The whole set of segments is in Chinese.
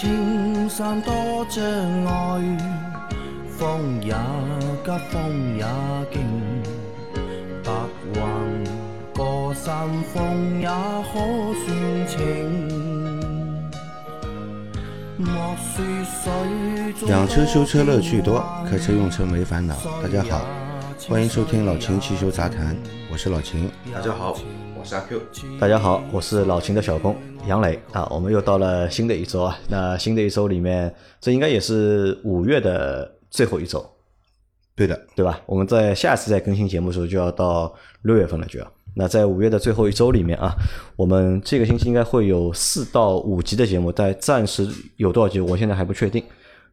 青山多障碍，风也急，风也劲，白云过山峰也可算情。莫说水中养车修车乐趣多，开车用车没烦恼。大家好，欢迎收听老秦汽修杂谈，我是老秦。大家好，我是阿 Q。大家好，我是老秦的小工杨磊啊，我们又到了新的一周啊。那新的一周里面，这应该也是五月的最后一周，对的，对吧？我们在下次再更新节目的时候就要到六月份了，就要。那在五月的最后一周里面啊，我们这个星期应该会有四到五集的节目，但暂时有多少集，我现在还不确定，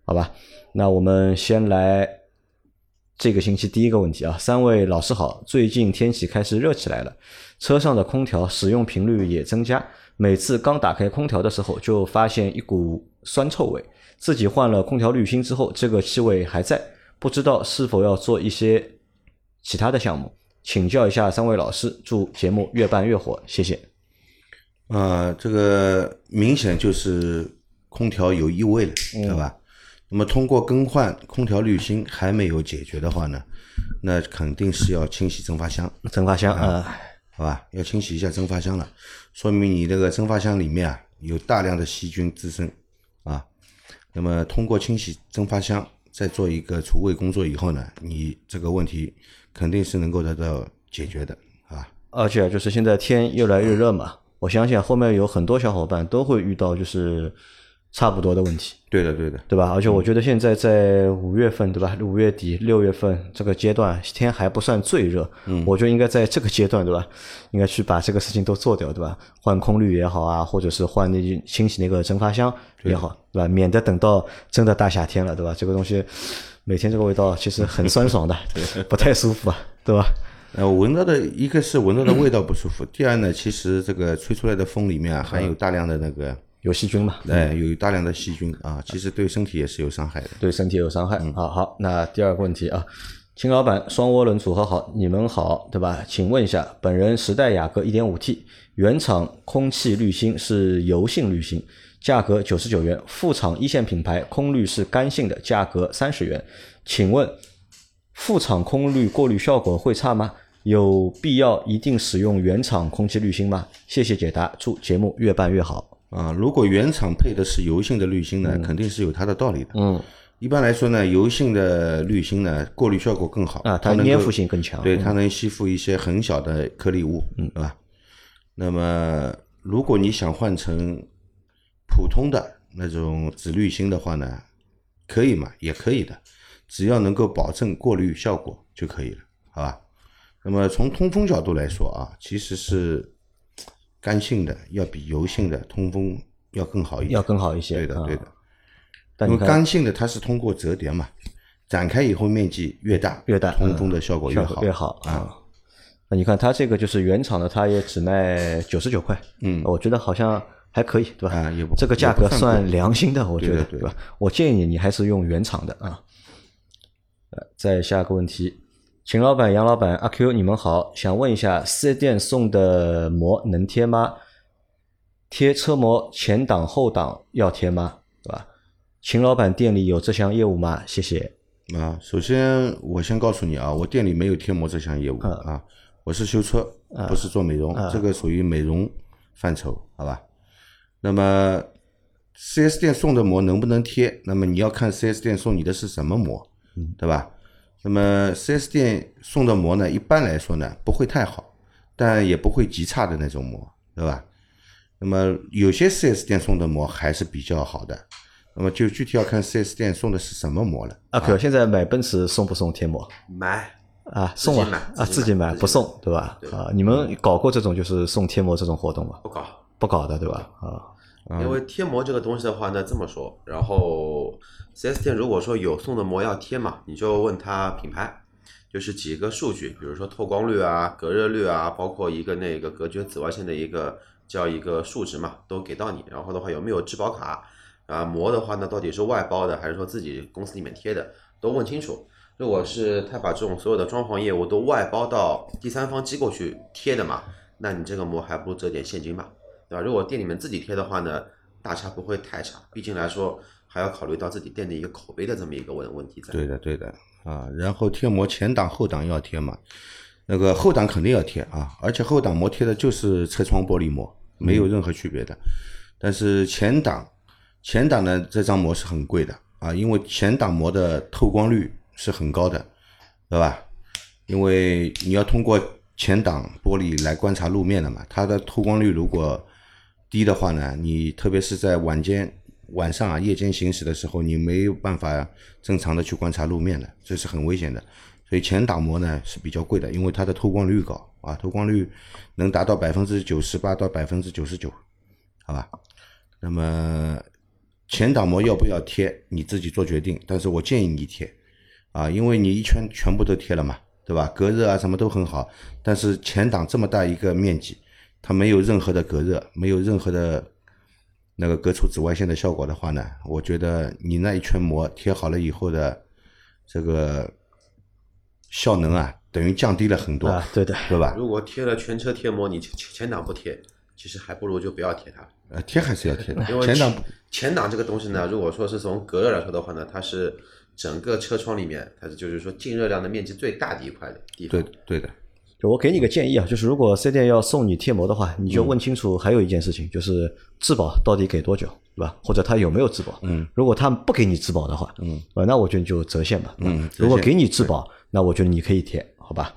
好吧？那我们先来这个星期第一个问题啊，三位老师好，最近天气开始热起来了，车上的空调使用频率也增加，每次刚打开空调的时候就发现一股酸臭味，自己换了空调滤芯之后，这个气味还在，不知道是否要做一些其他的项目。请教一下三位老师，祝节目越办越火，谢谢。啊，这个明显就是空调有异味了，对吧？那么通过更换空调滤芯还没有解决的话呢，那肯定是要清洗蒸发箱，蒸发箱啊，好吧？要清洗一下蒸发箱了，说明你这个蒸发箱里面啊有大量的细菌滋生啊。那么通过清洗蒸发箱，再做一个除味工作以后呢，你这个问题。肯定是能够得到解决的，啊！而且就是现在天越来越热嘛，我相信后面有很多小伙伴都会遇到就是差不多的问题。对的，对的，对吧？而且我觉得现在在五月份，对吧？五月底六月份这个阶段，天还不算最热，嗯，我觉得应该在这个阶段，对吧？应该去把这个事情都做掉，对吧？换空滤也好啊，或者是换那清洗那个蒸发箱也好，对吧？免得等到真的大夏天了，对吧？这个东西。每天这个味道其实很酸爽的，不太舒服啊，对吧？呃，闻到的一个是闻到的味道不舒服，第二呢，其实这个吹出来的风里面啊，含有大量的那个有细菌嘛，哎，有大量的细菌啊，其实对身体也是有伤害的，对身体有伤害。好好，那第二个问题啊，秦老板双涡轮组合好，你们好，对吧？请问一下，本人时代雅阁 1.5T 原厂空气滤芯是油性滤芯。价格九十九元，副厂一线品牌空滤是干性的，价格三十元。请问副厂空滤过滤效果会差吗？有必要一定使用原厂空气滤芯吗？谢谢解答，祝节目越办越好。啊，如果原厂配的是油性的滤芯呢，肯定是有它的道理的。嗯，一般来说呢，油性的滤芯呢，过滤效果更好啊，它粘附性更强，对，它能吸附一些很小的颗粒物，嗯，对吧？那么如果你想换成普通的那种紫滤芯的话呢，可以嘛？也可以的，只要能够保证过滤效果就可以了，好吧？那么从通风角度来说啊，其实是干性的要比油性的通风要更好一点，要更好一些。对的，对的。因为干性的它是通过折叠嘛，展开以后面积越大，越大，通风的效果越好，越好啊。那你看它这个就是原厂的，它也只卖九十九块，嗯，我觉得好像。还可以，对吧？啊，也不这个价格算良心的，我觉得，对吧？我建议你还是用原厂的啊。呃，再下个问题，秦老板、杨老板、阿 Q，你们好，想问一下，四 S 店送的膜能贴吗？贴车膜前挡后挡要贴吗？对吧？秦老板店里有这项业务吗？谢谢。啊，首先我先告诉你啊，我店里没有贴膜这项业务啊，我是修车，不是做美容，这个属于美容范畴，好吧？那么，4S 店送的膜能不能贴？那么你要看 4S 店送你的是什么膜，对吧？那么四 S 店送的膜呢，一般来说呢不会太好，但也不会极差的那种膜，对吧？那么有些四 S 店送的膜还是比较好的，那么就具体要看四 S 店送的是什么膜了。啊，可现在买奔驰送不送贴膜？买啊，送啊啊，自己买不送，对吧？啊，你们搞过这种就是送贴膜这种活动吗？不搞。不搞的对吧？啊，因为贴膜这个东西的话呢，这么说，然后四 S 店如果说有送的膜要贴嘛，你就问他品牌，就是几个数据，比如说透光率啊、隔热率啊，包括一个那个隔绝紫外线的一个叫一个数值嘛，都给到你。然后的话有没有质保卡啊？膜的话呢，到底是外包的还是说自己公司里面贴的，都问清楚。如果是他把这种所有的装潢业务都外包到第三方机构去贴的嘛，那你这个膜还不如折点现金嘛。对吧？如果店里面自己贴的话呢，大差不会太差。毕竟来说，还要考虑到自己店的一个口碑的这么一个问问题在。对的，对的啊。然后贴膜前挡后挡要贴嘛，那个后挡肯定要贴啊，而且后挡膜贴的就是车窗玻璃膜，没有任何区别的。但是前挡前挡的这张膜是很贵的啊，因为前挡膜的透光率是很高的，对吧？因为你要通过前挡玻璃来观察路面的嘛，它的透光率如果低的话呢，你特别是在晚间、晚上啊、夜间行驶的时候，你没有办法正常的去观察路面的，这是很危险的。所以前挡膜呢是比较贵的，因为它的透光率高啊，透光率能达到百分之九十八到百分之九十九，好吧？那么前挡膜要不要贴，你自己做决定。但是我建议你贴啊，因为你一圈全部都贴了嘛。对吧？隔热啊，什么都很好，但是前挡这么大一个面积，它没有任何的隔热，没有任何的那个隔除紫外线的效果的话呢，我觉得你那一圈膜贴好了以后的这个效能啊，等于降低了很多，对的，对吧？如果贴了全车贴膜，你前前挡不贴，其实还不如就不要贴它。呃，贴还是要贴的，因为前挡前挡这个东西呢，如果说是从隔热来说的话呢，它是。整个车窗里面，它是就是说进热量的面积最大的一块的地方。对对的，就我给你个建议啊，就是如果四 S 店要送你贴膜的话，你就问清楚还有一件事情，就是质保到底给多久，对吧？或者他有没有质保？嗯，如果他不给你质保的话，嗯，啊，那我觉得就折现吧。嗯，如果给你质保，那我觉得你可以贴，好吧？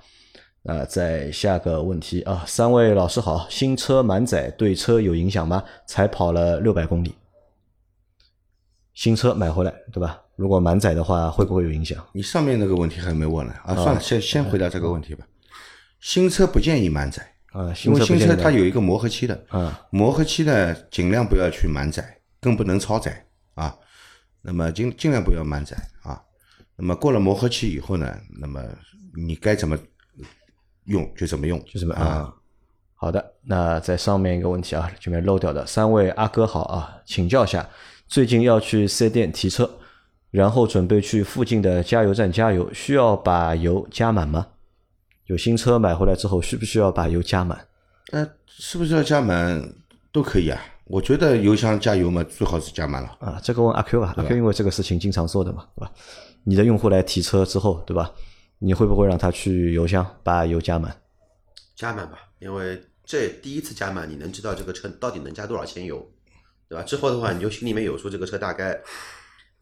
那再下个问题啊，三位老师好，新车满载对车有影响吗？才跑了六百公里，新车买回来，对吧？如果满载的话，会不会有影响？你上面那个问题还没问呢啊，算了，先先回答这个问题吧。新车不建议满载啊，因为新车它有一个磨合期的啊，磨合期呢尽量不要去满载，更不能超载啊。那么尽尽量不要满载啊。那么过了磨合期以后呢，那么你该怎么用就怎么用，就怎么啊。好的，那在上面一个问题啊，这边漏掉的，三位阿哥好啊，请教一下，最近要去四 S 店提车。然后准备去附近的加油站加油，需要把油加满吗？就新车买回来之后，需不需要把油加满？呃，是不是要加满都可以啊？我觉得油箱加油嘛，最好是加满了。啊，这个问阿 Q 吧，阿 Q 因为这个事情经常做的嘛，对吧？你的用户来提车之后，对吧？你会不会让他去油箱把油加满？加满吧，因为这第一次加满，你能知道这个车到底能加多少钱油，对吧？之后的话，你就心里面有数，这个车大概。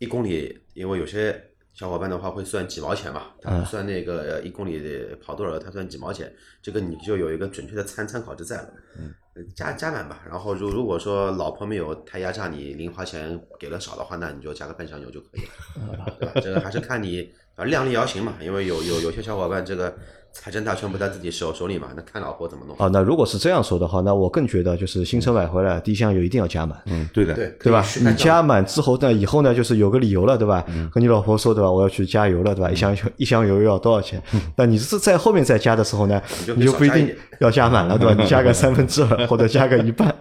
一公里，因为有些小伙伴的话会算几毛钱嘛，他算那个一公里跑多少，他算几毛钱，这个你就有一个准确的参参考值在了。嗯，加加满吧，然后如如果说老婆没有太压榨你，零花钱给的少的话，那你就加个半箱油就可以了，对吧？这个还是看你啊量力而行嘛，因为有有有些小伙伴这个。财政大权不在自己手手里嘛？那看老婆怎么弄。哦，那如果是这样说的话，那我更觉得就是新车买回来，第一箱油一定要加满。嗯，对的，对对吧？你加满之后呢，以后呢，就是有个理由了，对吧？和你老婆说，对吧？我要去加油了，对吧？一箱一箱油要多少钱？那你是在后面再加的时候呢，你就不一定要加满了，对吧？你加个三分之二或者加个一半，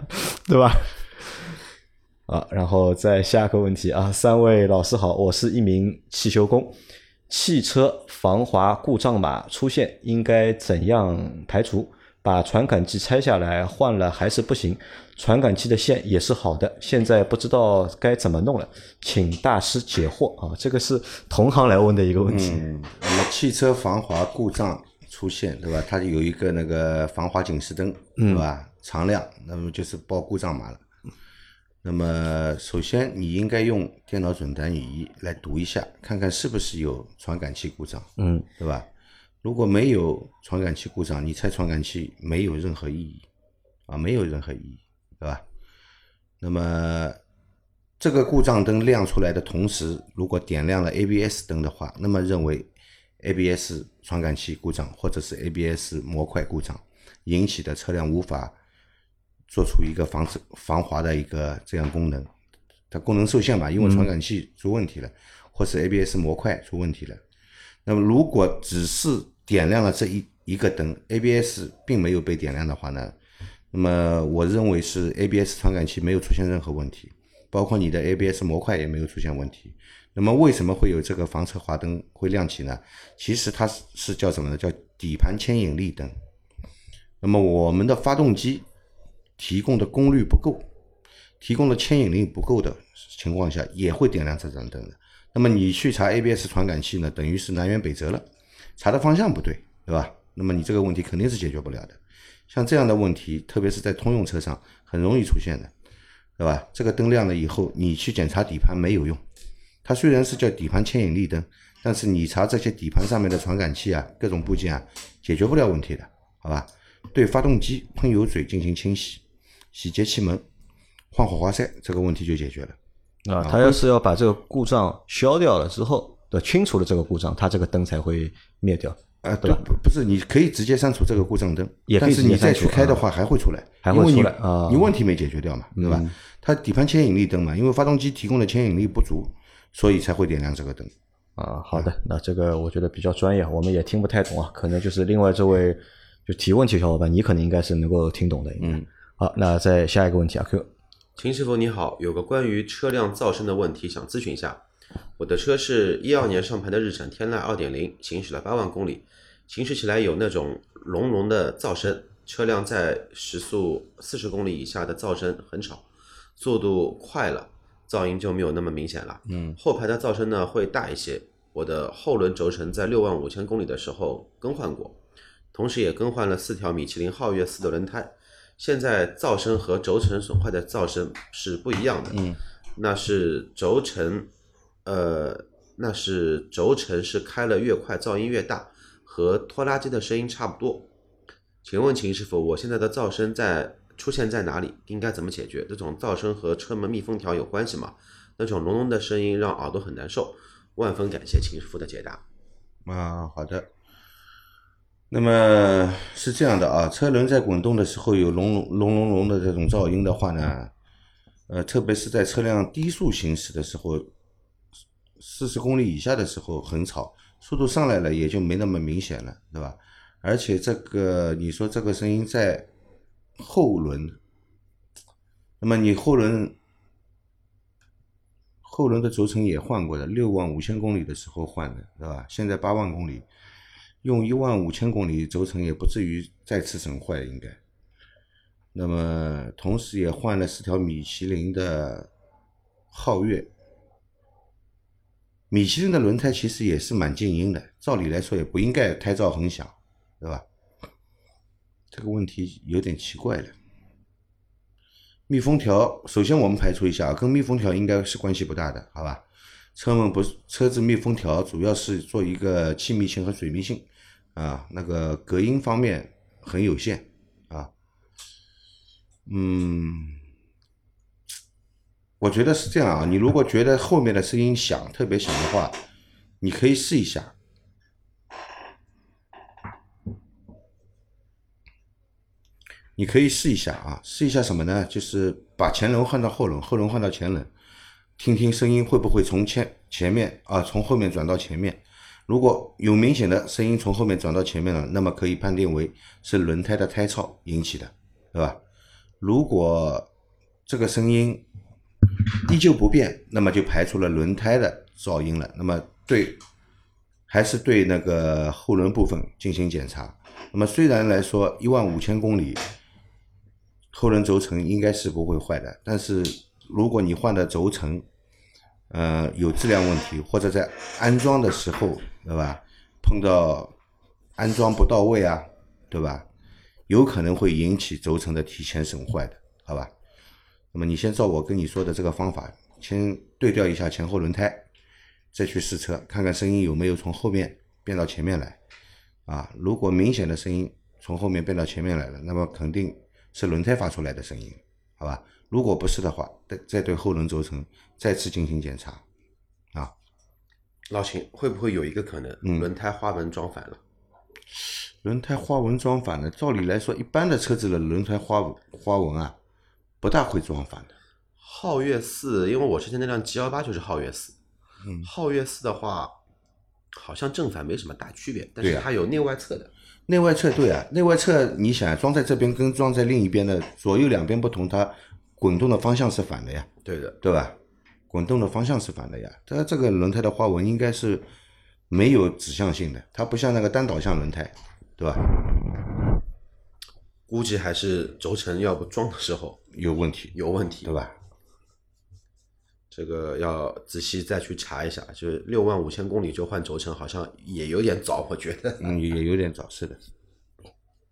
对吧？啊，然后再下个问题啊，三位老师好，我是一名汽修工。汽车防滑故障码出现，应该怎样排除？把传感器拆下来换了还是不行？传感器的线也是好的，现在不知道该怎么弄了，请大师解惑啊！这个是同行来问的一个问题。嗯，那么汽车防滑故障出现，对吧？它有一个那个防滑警示灯，对吧？常亮，那么就是报故障码了。那么，首先你应该用电脑诊断仪来读一下，看看是不是有传感器故障，嗯，对吧？如果没有传感器故障，你拆传感器没有任何意义，啊，没有任何意义，对吧？那么这个故障灯亮出来的同时，如果点亮了 ABS 灯的话，那么认为 ABS 传感器故障或者是 ABS 模块故障引起的车辆无法。做出一个防止防滑的一个这样功能，它功能受限吧，因为传感器出问题了，或是 ABS 模块出问题了。那么如果只是点亮了这一一个灯，ABS 并没有被点亮的话呢，那么我认为是 ABS 传感器没有出现任何问题，包括你的 ABS 模块也没有出现问题。那么为什么会有这个防侧滑灯会亮起呢？其实它是是叫什么呢？叫底盘牵引力灯。那么我们的发动机。提供的功率不够，提供的牵引力不够的情况下，也会点亮这盏灯的。那么你去查 ABS 传感器呢，等于是南辕北辙了，查的方向不对，对吧？那么你这个问题肯定是解决不了的。像这样的问题，特别是在通用车上很容易出现的，对吧？这个灯亮了以后，你去检查底盘没有用。它虽然是叫底盘牵引力灯，但是你查这些底盘上面的传感器啊，各种部件啊，解决不了问题的，好吧？对发动机喷油嘴进行清洗，洗节气门，换火花塞，这个问题就解决了。啊，他要是要把这个故障消掉了之后，的清除了这个故障，它这个灯才会灭掉。啊，对不不是，你可以直接删除这个故障灯，但是你再去开的话还会出来，还会出来啊你问题没解决掉嘛，对吧？它底盘牵引力灯嘛，因为发动机提供的牵引力不足，所以才会点亮这个灯。啊，好的，那这个我觉得比较专业，我们也听不太懂啊，可能就是另外这位就提问题的小伙伴，你可能应该是能够听懂的。嗯，好，那再下一个问题啊，Q，秦师傅你好，有个关于车辆噪声的问题想咨询一下。我的车是一二年上牌的日产天籁二点零，行驶了八万公里，行驶起来有那种隆隆的噪声，车辆在时速四十公里以下的噪声很吵，速度快了，噪音就没有那么明显了。嗯，后排的噪声呢会大一些。我的后轮轴承在六万五千公里的时候更换过，同时也更换了四条米其林皓月四的轮胎。现在噪声和轴承损坏的噪声是不一样的。嗯，那是轴承，呃，那是轴承是开了越快噪音越大，和拖拉机的声音差不多。请问秦师傅，我现在的噪声在出现在哪里？应该怎么解决？这种噪声和车门密封条有关系吗？那种隆隆的声音让耳朵很难受。万分感谢秦师傅的解答。啊，好的。那么是这样的啊，车轮在滚动的时候有隆隆隆隆隆的这种噪音的话呢，呃，特别是在车辆低速行驶的时候，四十公里以下的时候很吵，速度上来了也就没那么明显了，对吧？而且这个你说这个声音在后轮，那么你后轮后轮的轴承也换过的，六万五千公里的时候换的，对吧？现在八万公里，用一万五千公里轴承也不至于再次损坏，应该。那么同时也换了四条米其林的皓月，米其林的轮胎其实也是蛮静音的，照理来说也不应该胎噪很响，对吧？这个问题有点奇怪了。密封条，首先我们排除一下，跟密封条应该是关系不大的，好吧？车门不是车子密封条，主要是做一个气密性和水密性，啊，那个隔音方面很有限，啊，嗯，我觉得是这样啊，你如果觉得后面的声音响，特别响的话，你可以试一下。你可以试一下啊，试一下什么呢？就是把前轮换到后轮，后轮换到前轮，听听声音会不会从前前面啊，从后面转到前面。如果有明显的声音从后面转到前面了，那么可以判定为是轮胎的胎噪引起的，对吧？如果这个声音依旧不变，那么就排除了轮胎的噪音了。那么对，还是对那个后轮部分进行检查。那么虽然来说一万五千公里。后轮轴承应该是不会坏的，但是如果你换的轴承，呃，有质量问题，或者在安装的时候，对吧？碰到安装不到位啊，对吧？有可能会引起轴承的提前损坏的，好吧？那么你先照我跟你说的这个方法，先对调一下前后轮胎，再去试车，看看声音有没有从后面变到前面来。啊，如果明显的声音从后面变到前面来了，那么肯定。是轮胎发出来的声音，好吧？如果不是的话，再再对后轮轴承再次进行检查，啊。老秦，会不会有一个可能，轮胎花纹装反了？轮胎花纹装反了，照理来说，一般的车子的轮胎花花纹啊，不大会装反的。皓月四，因为我之前那辆 G 幺八就是皓月四，嗯，皓月四的话，好像正反没什么大区别，但是它有内外侧的。内外侧对啊，内外侧你想装在这边跟装在另一边的左右两边不同，它滚动的方向是反的呀。对的，对吧？滚动的方向是反的呀。它这个轮胎的花纹应该是没有指向性的，它不像那个单导向轮胎，对吧？估计还是轴承要不装的时候有问题，有问题，对吧？这个要仔细再去查一下，就是六万五千公里就换轴承，好像也有点早，我觉得。嗯，也有点早，是的。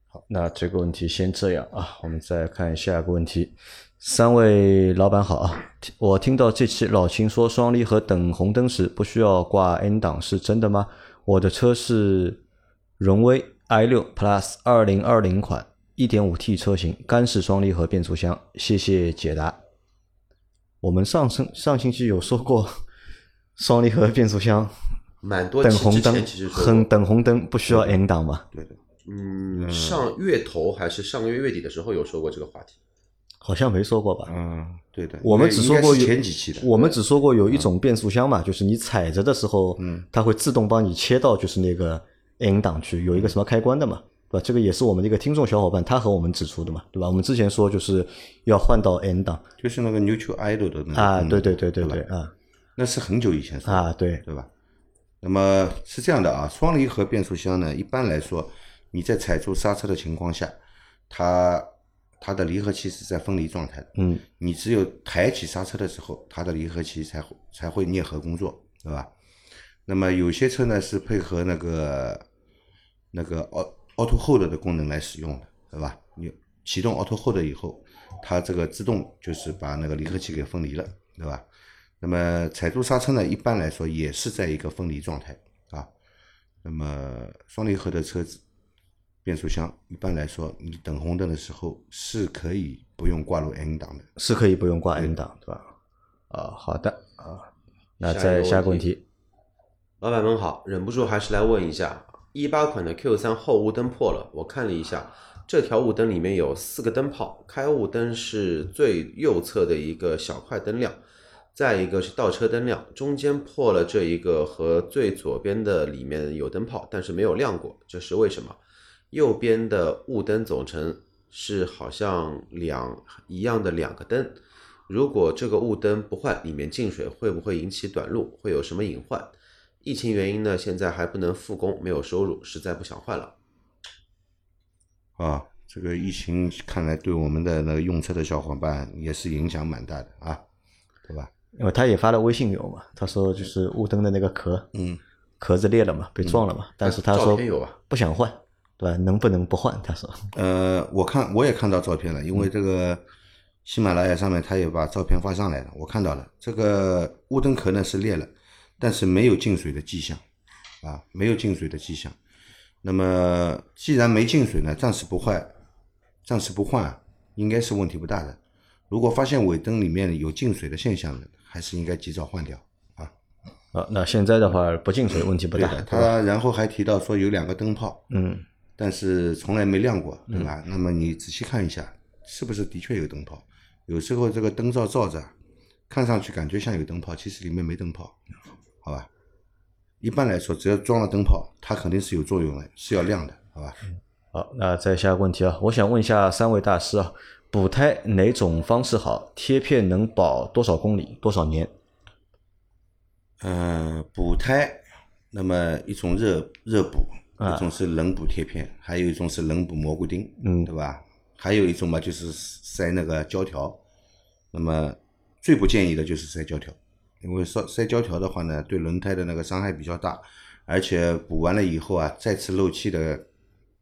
好，那这个问题先这样啊，我们再看下一个问题。三位老板好啊，我听到这期老秦说双离合等红灯时不需要挂 N 档，是真的吗？我的车是荣威 i 六 Plus 二零二零款，一点五 T 车型，干式双离合变速箱。谢谢解答。我们上升上星期有说过，双离合变速箱蛮多等红灯很等红灯不需要 N 档嘛？对的，嗯，上月头还是上个月月底的时候有说过这个话题。好像没说过吧？嗯，对的。我们只说过前几期的，我们只说过有一种变速箱嘛，就是你踩着的时候，嗯它会自动帮你切到就是那个 N 档去，有一个什么开关的嘛，对吧？这个也是我们的一个听众小伙伴他和我们指出的嘛，对吧？我们之前说就是要换到 N 档就是那个 Neutral Idle 的那个啊，对对对对对啊那是很久以前说啊，对，对吧？那么是这样的啊，双离合变速箱呢，一般来说，你在踩住刹车的情况下，它它的离合器是在分离状态的。嗯你只有抬起刹车的时候，它的离合器才会才会啮合工作，对吧？那么有些车呢是配合那个那个 Au- Auto Hold 的功能来使用的，对吧？你启动 Auto Hold 以后，它这个自动就是把那个离合器给分离了，对吧？那么踩住刹车呢，一般来说也是在一个分离状态啊。那么双离合的车子变速箱，一般来说你等红灯的时候是可以不用挂入 N 档的。是可以不用挂 N 档，对吧？啊，好的啊，那下一再个问题下个问题，老板们好，忍不住还是来问一下，一八款的 Q 3后雾灯破了，我看了一下，这条雾灯里面有四个灯泡，开雾灯是最右侧的一个小块灯亮，再一个是倒车灯亮，中间破了这一个和最左边的里面有灯泡，但是没有亮过，这是为什么？右边的雾灯总成是好像两一样的两个灯，如果这个雾灯不换，里面进水会不会引起短路？会有什么隐患？疫情原因呢，现在还不能复工，没有收入，实在不想换了。啊，这个疫情看来对我们的那个用车的小伙伴也是影响蛮大的啊，对吧？因为他也发了微信给我嘛，他说就是雾灯的那个壳，嗯，壳子裂了嘛，被撞了嘛，但是他说片有吧？不想换，对吧？能不能不换？他说，呃，我看我也看到照片了，因为这个喜马拉雅上面他也把照片发上来了，我看到了，这个雾灯壳呢是裂了，但是没有进水的迹象，啊，没有进水的迹象。那么既然没进水呢，暂时不换，暂时不换，应该是问题不大的。如果发现尾灯里面有进水的现象呢，还是应该及早换掉。啊，那现在的话不进水问题不大？他然后还提到说有两个灯泡，嗯，但是从来没亮过，对吧？那么你仔细看一下，是不是的确有灯泡？有时候这个灯罩罩着，看上去感觉像有灯泡，其实里面没灯泡，好吧？一般来说，只要装了灯泡，它肯定是有作用的，是要亮的，好吧？好，那再下一个问题啊，我想问一下三位大师啊，补胎哪种方式好？贴片能保多少公里、多少年？呃，补胎，那么一种热热补，啊一种是冷补贴片，还有一种是冷补蘑菇钉，嗯对吧？还有一种嘛，就是塞那个胶条。那么最不建议的就是塞胶条，因为塞塞胶条的话呢，对轮胎的那个伤害比较大，而且补完了以后啊，再次漏气的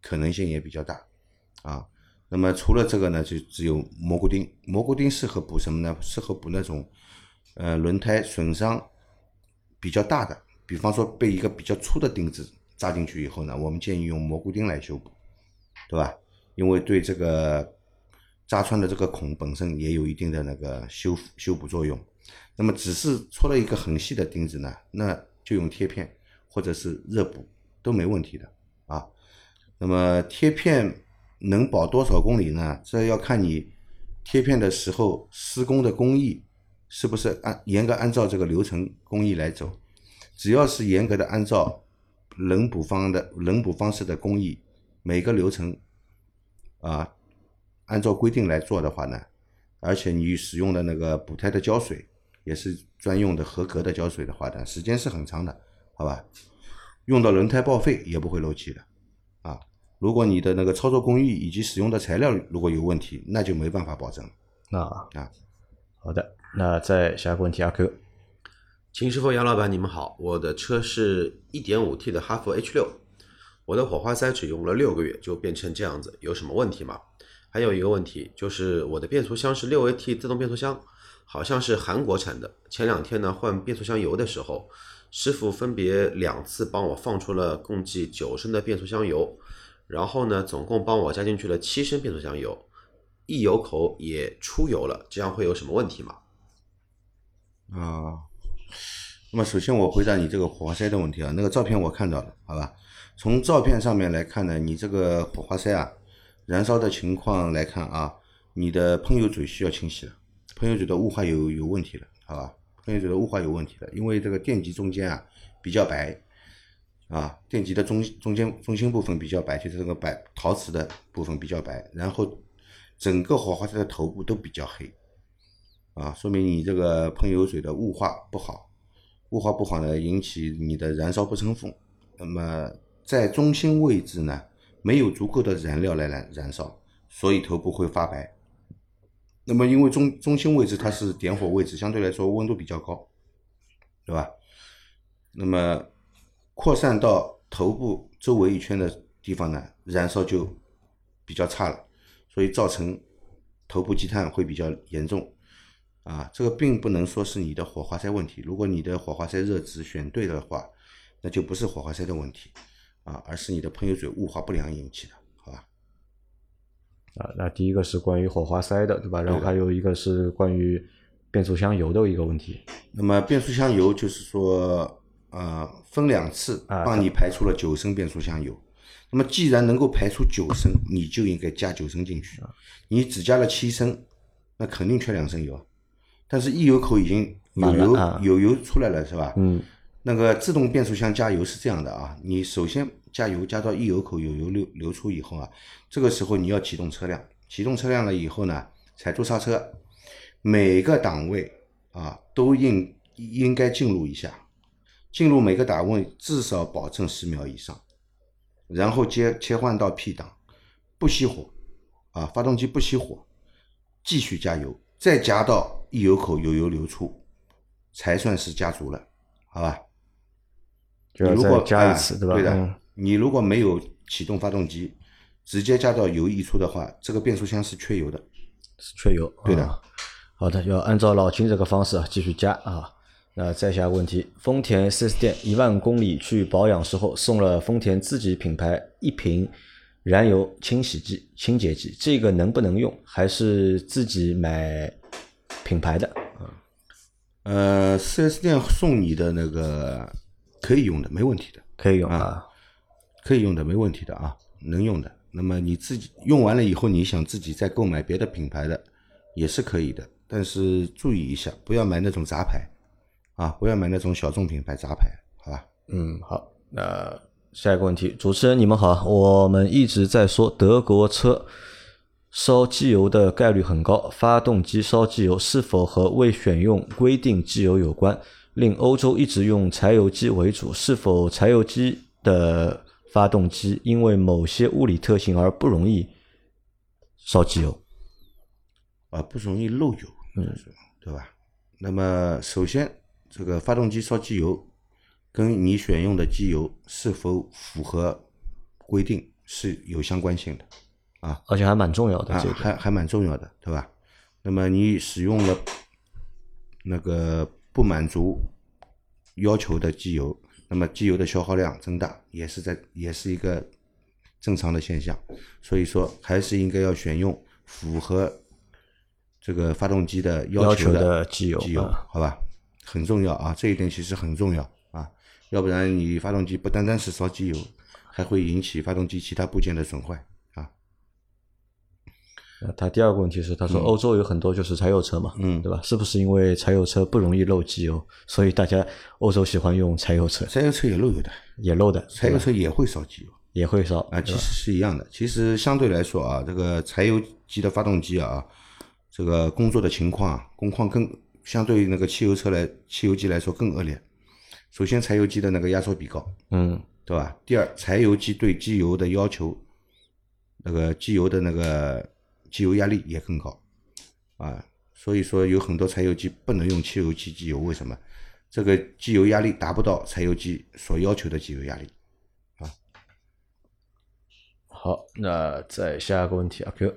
可能性也比较大啊。那么除了这个呢，就只有蘑菇钉。蘑菇钉适合补什么呢？适合补那种呃轮胎损伤比较大的，比方说被一个比较粗的钉子扎进去以后呢，我们建议用蘑菇钉来修补，对吧？因为对这个扎穿的这个孔本身也有一定的那个修复修补作用。那么只是戳了一个很细的钉子呢，那就用贴片或者是热补都没问题的啊。那么贴片能保多少公里呢？这要看你贴片的时候施工的工艺是不是按严格按照这个流程工艺来走。只要是严格的按照冷补方的冷补方式的工艺，每个流程啊按照规定来做的话呢，而且你使用的那个补胎的胶水也是专用的合格的胶水的话呢，时间是很长的，好吧？用到轮胎报废也不会漏气的啊。如果你的那个操作工艺以及使用的材料如果有问题，那就没办法保证了那啊。好的，那再下一个问题，阿 Q，秦师傅、杨老板，你们好，我的车是 1.5T 的哈弗 H 六，我的火花塞只用了六个月就变成这样子，有什么问题吗？还有一个问题就是我的变速箱是六 AT 自动变速箱，好像是韩国产的。前两天呢换变速箱油的时候，师傅分别两次帮我放出了共计九升的变速箱油，然后呢总共帮我加进去了七升变速箱油，溢油口也出油了，这样会有什么问题吗？啊，那么首先我回答你这个火花塞的问题啊，那个照片我看到了，好吧？从照片上面来看呢，你这个火花塞啊，燃烧的情况来看啊，你的喷油嘴需要清洗了，喷油嘴的雾化有有问题了，好吧？喷油嘴的雾化有问题了，因为这个电极中间啊比较白，啊，电极的中中间中心部分比较白，就是这个白陶瓷的部分比较白，然后整个火花塞的头部都比较黑。啊，说明你这个喷油嘴的雾化不好，雾化不好呢，引起你的燃烧不成风。那么在中心位置呢，没有足够的燃料来燃燃烧，所以头部会发白。那么因为中中心位置它是点火位置，相对来说温度比较高，对吧？那么扩散到头部周围一圈的地方呢，燃烧就比较差了，所以造成头部积碳会比较严重。啊，这个并不能说是你的火花塞问题。如果你的火花塞热值选对的话，那就不是火花塞的问题，啊，而是你的喷油嘴雾化不良引起的，好吧？啊，那第一个是关于火花塞的，对吧？然后还有一个是关于变速箱油的一个问题。那么变速箱油就是说，呃，分两次帮你排出了九升变速箱油。那么既然能够排出九升，你就应该加九升进去。你只加了七升，那肯定缺两升油。但是溢油口已经有油有油出来了，是吧？嗯。那个自动变速箱加油是这样的啊，你首先加油加到溢油口有油流流出以后啊，这个时候你要启动车辆，启动车辆了以后呢，踩住刹车，每个档位啊都应应该进入一下，进入每个档位至少保证十秒以上，然后接切换到 P 档，不熄火啊，发动机不熄火，继续加油，再加到。溢油口有油流出，才算是加足了，好吧？就要再加一次，对吧？对的。你如果没有启动发动机，直接加到油溢出的话，这个变速箱是缺油的，是缺油。对的。好的，要按照老秦这个方式啊，继续加啊。那再下个问题：丰田四 S 店一万公里去保养时候，送了丰田自己品牌一瓶燃油清洗剂、清洁剂，这个能不能用？还是自己买？品牌的，呃，四 S 店送你的那个可以用的，没问题的，可以用啊，可以用的，没问题的啊，能用的。那么你自己用完了以后，你想自己再购买别的品牌的也是可以的，但是注意一下，不要买那种杂牌啊，不要买那种小众品牌杂牌，好吧？嗯，好，那下一个问题，主持人你们好，我们一直在说德国车。烧机油的概率很高，发动机烧机油是否和未选用规定机油有关？令欧洲一直用柴油机为主，是否柴油机的发动机因为某些物理特性而不容易烧机油？啊，不容易漏油，嗯，对吧？那么首先，这个发动机烧机油跟你选用的机油是否符合规定是有相关性的。啊，而且还蛮重要的，这个还还蛮重要的，对吧？那么你使用了那个不满足要求的机油，那么机油的消耗量增大，也是在也是一个正常的现象。所以说，还是应该要选用符合这个发动机的要求的机油，机油，好吧？很重要啊，这一点其实很重要啊，要不然你发动机不单单是烧机油，还会引起发动机其他部件的损坏。他第二个问题是，他说欧洲有很多就是柴油车嘛，嗯，对吧？是不是因为柴油车不容易漏机油，所以大家欧洲喜欢用柴油车？柴油车也漏油的，也漏的。柴油车也会烧机油，也会烧啊，其实是一样的。其实相对来说啊，这个柴油机的发动机啊，这个工作的情况工况更相对于那个汽油车来，汽油机来说更恶劣。首先，柴油机的那个压缩比高，嗯，对吧？第二，柴油机对机油的要求，那个机油的那个。机油压力也更高，啊，所以说有很多柴油机不能用汽油机机油，为什么？这个机油压力达不到柴油机所要求的机油压力啊。好，那再下一个问题，阿 Q，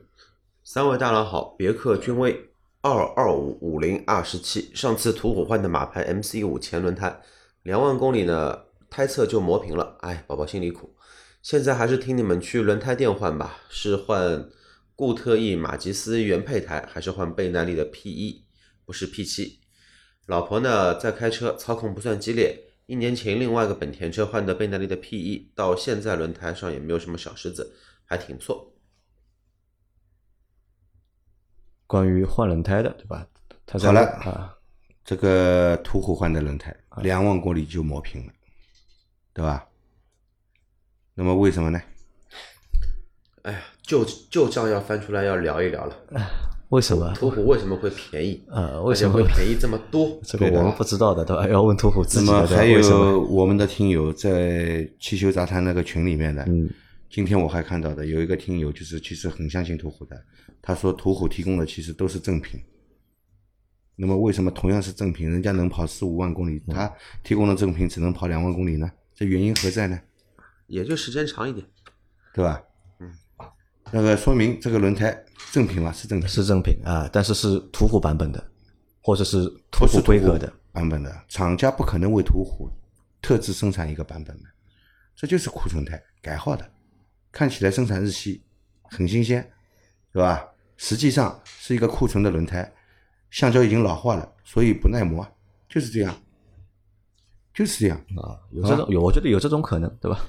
三位大佬好，别克君威二二五五零二十七，上次途虎换的马牌 MC 五前轮胎，两万公里呢，胎侧就磨平了，哎，宝宝心里苦。现在还是听你们去轮胎店换吧，是换固特异马吉斯原配胎，还是换倍耐力的 P 一，不是 P 七？老婆呢在开车，操控不算激烈。一年前另外一个本田车换的倍耐力的 P 一，到现在轮胎上也没有什么小石子，还挺不错。关于换轮胎的，对吧？他好了啊，这个途虎换的轮胎，两万公里就磨平了，对吧？那么为什么呢？哎呀，就就这样要翻出来要聊一聊了。为什么？途虎为什么会便宜？呃，为什么会便宜这么多？这个我们不知道的，对吧？要问途虎自己的。那么还有我们的听友在汽修杂谈那个群里面的，嗯，今天我还看到的有一个听友，就是其实很相信途虎的，他说途虎提供的其实都是正品。那么为什么同样是正品，人家能跑四五万公里，他提供的正品只能跑两万公里呢？这原因何在呢？也就时间长一点，对吧？嗯，那个说明这个轮胎正品嘛，是正品，是正品啊，但是是途虎版本的，或者是途虎规格的。版本的，厂家不可能为途虎特制生产一个版本的，这就是库存胎改号的，看起来生产日期很新鲜，对吧？实际上是一个库存的轮胎，橡胶已经老化了，所以不耐磨，就是这样，就是这样。啊，有这种有，我觉得有这种可能，对吧？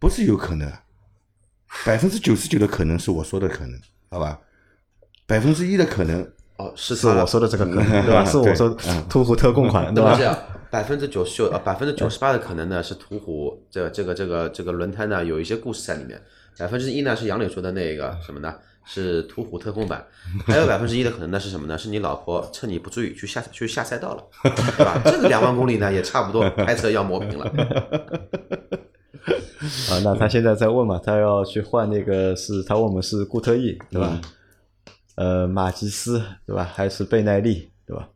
不是有可能，百分之九十九的可能是我说的可能，好吧？百分之一的可能哦，是是我说的这个可能，对吧？是我说途 虎特供款，对吧？这样，百分之九十九啊，百分之九十八的可能呢是途虎这个这个这个这个轮胎呢有一些故事在里面，百分之一呢是杨磊说的那个什么呢？是途虎特供版，还有百分之一的可能呢是什么呢？是你老婆趁你不注意去下去下赛道了，对吧？这个两万公里呢也差不多开车要磨平了。啊，那他现在在问嘛，他要去换那个是，他问我们是固特异对吧？呃，马吉斯对吧？还是倍耐力对吧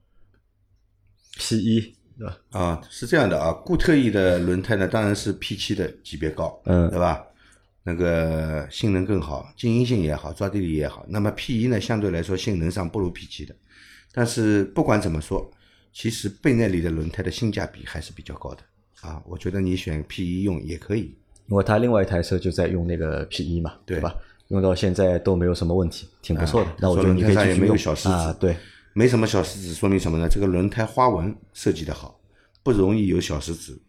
？P 一对吧？啊，是这样的啊，固特异的轮胎呢，当然是 P 七的级别高，嗯，对吧？那个性能更好，静音性也好，抓地力也好。那么 P 一呢，相对来说性能上不如 P 七的，但是不管怎么说，其实倍耐力的轮胎的性价比还是比较高的啊。我觉得你选 P 一用也可以。因为他另外一台车就在用那个 P 一嘛，对吧？用到现在都没有什么问题，挺不错的。那我觉得你可以继续用啊，对，没什么小石子，说明什么呢？这个轮胎花纹设计的好，不容易有小石子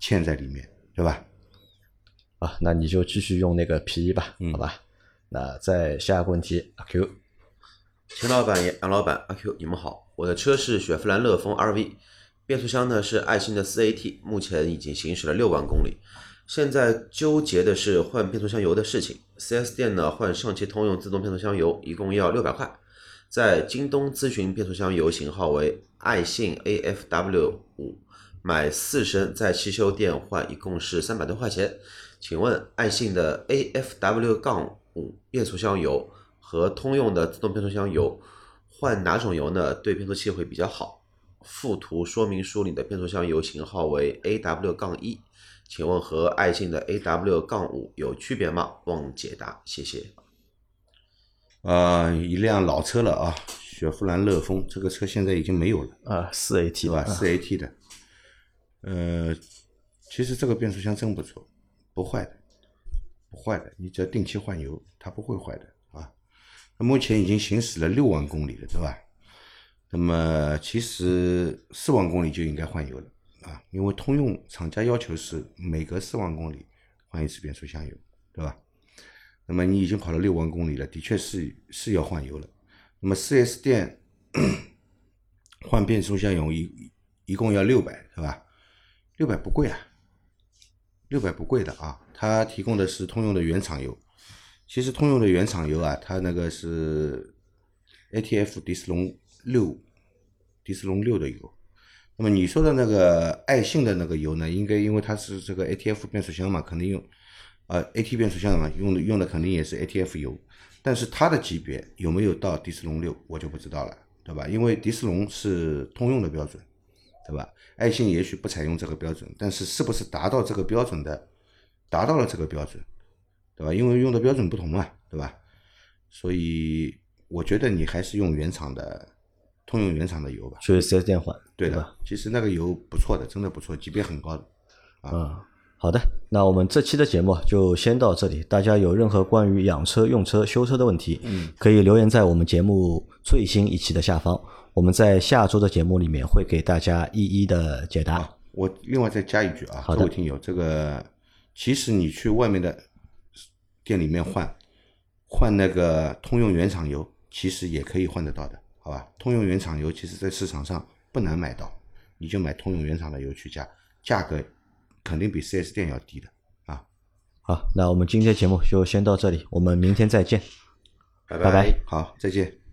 嵌在里面，对吧？啊，那你就继续用那个 P 一吧，好吧？那再下一个问题，阿 Q，秦老板、杨老板、阿 Q，你们好，我的车是雪佛兰乐风 RV，变速箱呢是爱信的 4AT，目前已经行驶了六万公里。现在纠结的是换变速箱油的事情。4S 店呢换上汽通用自动变速箱油一共要六百块，在京东咨询变速箱油型号为爱信 AFW 五，买四升在汽修店换一共是三百多块钱。请问爱信的 AFW 杠五变速箱油和通用的自动变速箱油换哪种油呢？对变速器会比较好？附图说明书里的变速箱油型号为 AW 杠一。请问和爱信的 AW 杠五有区别吗？望解答，谢谢。呃，一辆老车了啊，雪佛兰乐风这个车现在已经没有了啊，四 AT 吧，四 AT 的。呃，其实这个变速箱真不错，不坏的，不坏的，你只要定期换油，它不会坏的啊。那目前已经行驶了六万公里了，对吧？那么其实四万公里就应该换油了。啊，因为通用厂家要求是每隔四万公里换一次变速箱油，对吧？那么你已经跑了六万公里了，的确是是要换油了。那么四 S 店 换变速箱油一一共要六百，是吧？六百不贵啊，六百不贵的啊。它提供的是通用的原厂油，其实通用的原厂油啊，它那个是 ATF 迪斯隆六，迪斯隆六的油。那么你说的那个爱信的那个油呢？应该因为它是这个 ATF 变速箱嘛，肯定用，呃，AT 变速箱嘛，用的用的肯定也是 ATF 油，但是它的级别有没有到迪斯隆六，我就不知道了，对吧？因为迪斯隆是通用的标准，对吧？爱信也许不采用这个标准，但是是不是达到这个标准的，达到了这个标准，对吧？因为用的标准不同嘛，对吧？所以我觉得你还是用原厂的，通用原厂的油吧。去四 S 店换，对的吧？，其实那个油不错的，真的不错，级别很高的。嗯，好的，那我们这期的节目就先到这里。大家有任何关于养车、用车、修车的问题，嗯，可以留言在我们节目最新一期的下方，我们在下周的节目里面会给大家一一的解答。我另外再加一句啊，好各位听友，这个其实你去外面的店里面换换那个通用原厂油，其实也可以换得到的，好吧？通用原厂油其实在市场上不难买到，你就买通用原厂的油去加，价格肯定比 4S 店要低的啊。好，那我们今天节目就先到这里，我们明天再见。拜拜拜好，再见。